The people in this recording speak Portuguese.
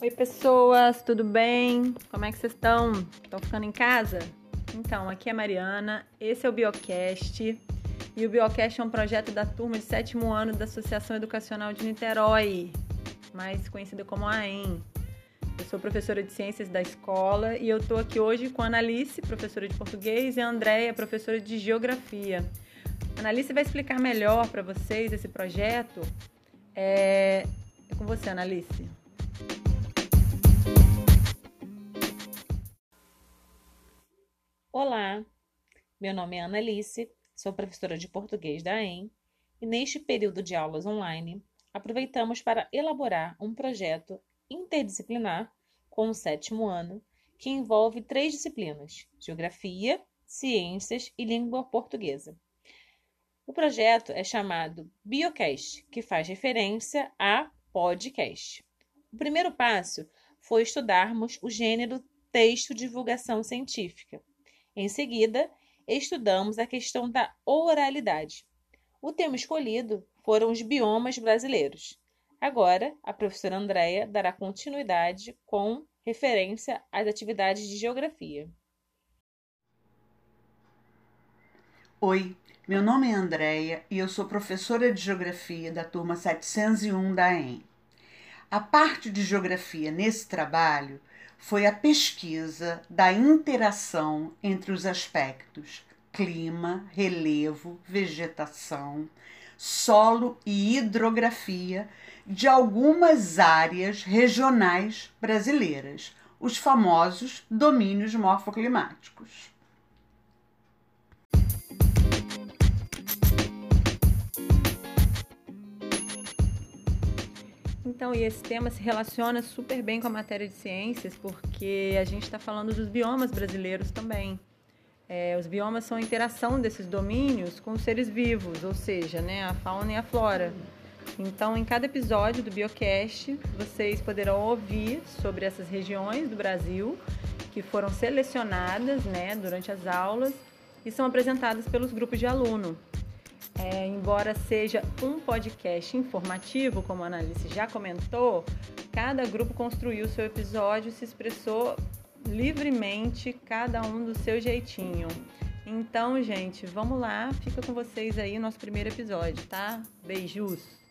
Oi, pessoas, tudo bem? Como é que vocês estão? Estão ficando em casa? Então, aqui é a Mariana, esse é o Biocast. E o Biocast é um projeto da turma de sétimo ano da Associação Educacional de Niterói, mais conhecida como AEM. Eu sou professora de ciências da escola e eu estou aqui hoje com a Analice, professora de português, e a Andréia, professora de geografia. A Analice vai explicar melhor para vocês esse projeto. É... é com você, Analice. Olá, meu nome é Ana Alice, sou professora de português da EM e neste período de aulas online aproveitamos para elaborar um projeto interdisciplinar com o sétimo ano que envolve três disciplinas: Geografia, Ciências e Língua Portuguesa. O projeto é chamado Biocast, que faz referência a podcast. O primeiro passo foi estudarmos o gênero texto divulgação científica, em seguida, estudamos a questão da oralidade. O tema escolhido foram os biomas brasileiros. Agora, a professora Andréia dará continuidade com referência às atividades de geografia. Oi, meu nome é Andréia e eu sou professora de geografia da turma 701 da EM. A parte de geografia nesse trabalho foi a pesquisa da interação entre os aspectos clima, relevo, vegetação, solo e hidrografia de algumas áreas regionais brasileiras, os famosos domínios morfoclimáticos. Então, e esse tema se relaciona super bem com a matéria de ciências, porque a gente está falando dos biomas brasileiros também. É, os biomas são a interação desses domínios com os seres vivos, ou seja, né, a fauna e a flora. Então, em cada episódio do Biocast, vocês poderão ouvir sobre essas regiões do Brasil que foram selecionadas né, durante as aulas e são apresentadas pelos grupos de aluno. É, embora seja um podcast informativo, como a Analice já comentou, cada grupo construiu seu episódio, se expressou livremente, cada um do seu jeitinho. Então, gente, vamos lá, fica com vocês aí nosso primeiro episódio, tá? Beijos!